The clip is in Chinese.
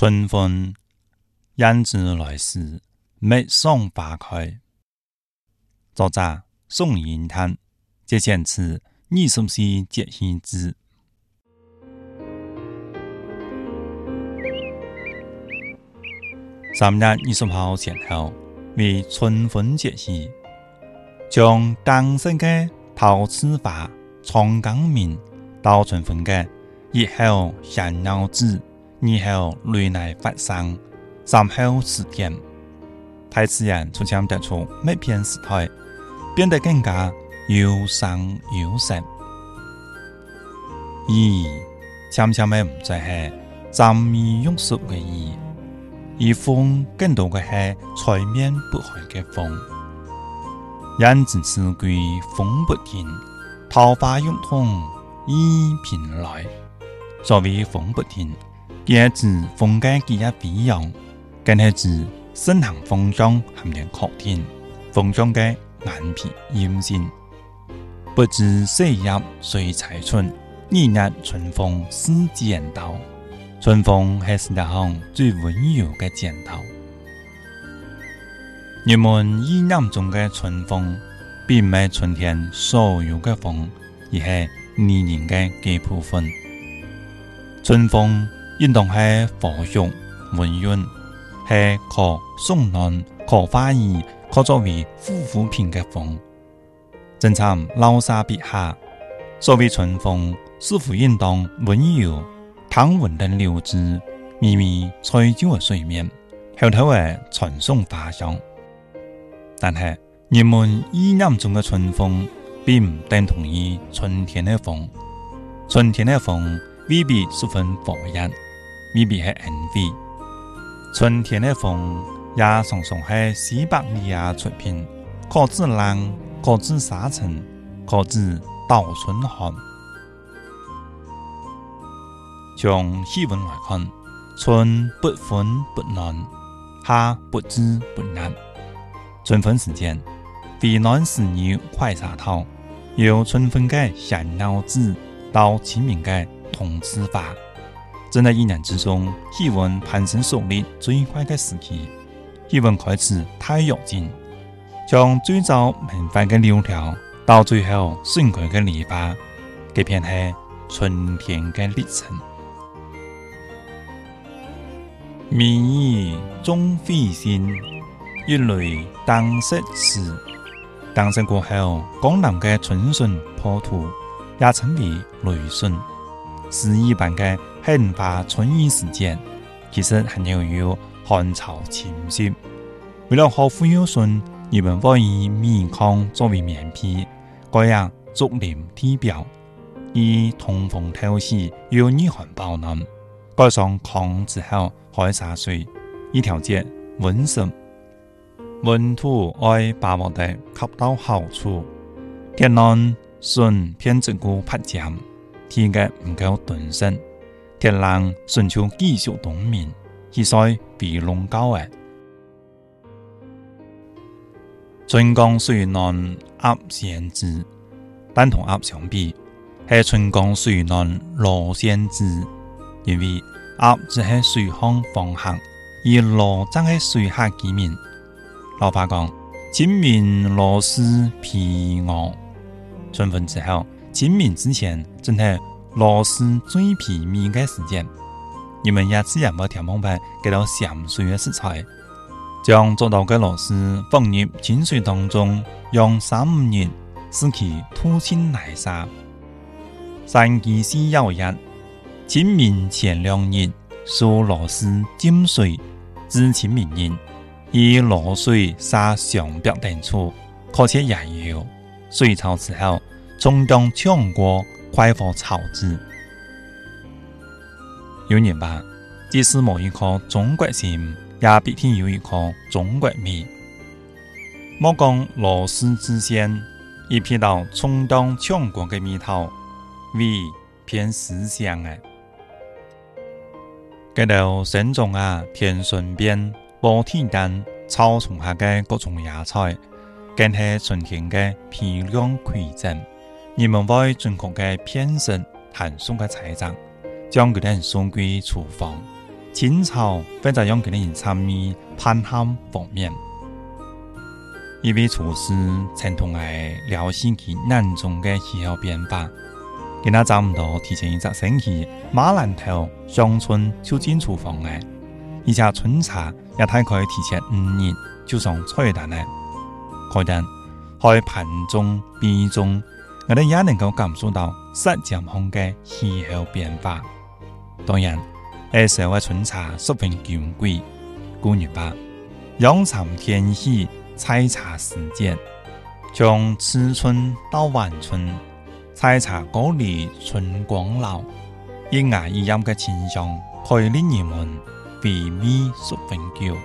春风引子来时，陌上花开。作者：宋延滩。节选词艺术四节气之》。三月二十号前后为春分节气，将诞生的陶瓷花从江明到春风的以后想要子。而后泪来发生，三后是甜。太词人从讲得出每片时代，变得更加有声有色。二，悄悄的唔再系枕边拥睡嘅伊，而风更多的系吹面不寒的风。人静时归风不停，桃花涌动一频来。所谓风不停。叶子风姐几阿不一样，今系自盛行风中含着确定风中嘅眼皮、阴森，不知细叶谁裁出，二月春风似剪刀。春风系世界上最温柔嘅剪刀。人们意念中的春风，并系春天所有嘅风，而系二泞嘅几部分。春风。应当是佛学文润，是可宋人可花儿、可作为护肤品嘅风。正像老沙笔下所谓“春风”，似乎应当温柔、淡稳的柳枝，微微吹进我水面，后头儿传送花香。但系人们意念中嘅春风，并唔等同于春天嘅风，春天嘅风未必十分火热。未必系 NV。春天的风也常常系西伯利亚出品，各自冷，各自沙尘，各自倒春寒。从气温来看，春不分不暖，夏不知不凉。春分时间，肥暖是牛快杀套，由春分节向饺子到清明节同吃法。正在一年之中气温攀升、苏烈最快的时期，气温开始太跃进，从最早萌发的柳条，到最后盛开的篱笆，这片是春天的历程。明意终飞心，一来当色时。当生过后，江南的春笋破土，也称为雷笋，诗一般的。开发春运时件，其实还要有寒潮侵袭。为了呵护有身，日们愿意面糠作为棉皮，这样竹林体表，以通风透气，有御寒保暖。盖上炕之后，海洒水，以调节温顺。温度爱把握得恰到好处，天冷，笋偏执股拍尖；天热，唔够顿身。天冷，寻求继续冬眠；而在避龙高诶。春江水暖鸭先知。但同鸭相比，系春江水暖罗先知，因为鸭只系水方向，而罗真系水下几面。老伯讲：清明罗是皮鹅，春分之后，清明之前真系。螺蛳最皮面的时间，你们也自也没听明白，给到咸水的食材，将做到的螺蛳放入清水当中，用三五日使其吐清泥沙。三奇是有一，清明前两日，煮螺蛳浸水至清明人以螺水洒上表等处，可且燃油。隋朝之后，中央强国。快活草籽，有人话，即使某一颗中国心，也必定有一颗中国味。莫讲螺丝之先，一批到充当强国的蜜桃，味偏时乡的。接着沈中啊，田顺边、坡天丹、草丛下的各种野菜，更是春天的漂亮馈赠。你们为中国的偏生谈送个财长，将个人送归厨房。清朝非在用个人参与潘汉方面，一位厨师曾同爱辽西期南中的气候变化。给他找唔到提前一只星期，马兰头乡村就进厨房诶，而且春茶也大概提前五日就上菜单了。可能还盘中、边中。我们也能够感受到塞上风嘅气候变化。当然，诶，社会春茶十分珍贵。古语白：阳长天气，采茶时间，从迟春到晚春，采茶果里春光老。一芽一眼的清香，可以令人们回味十分久。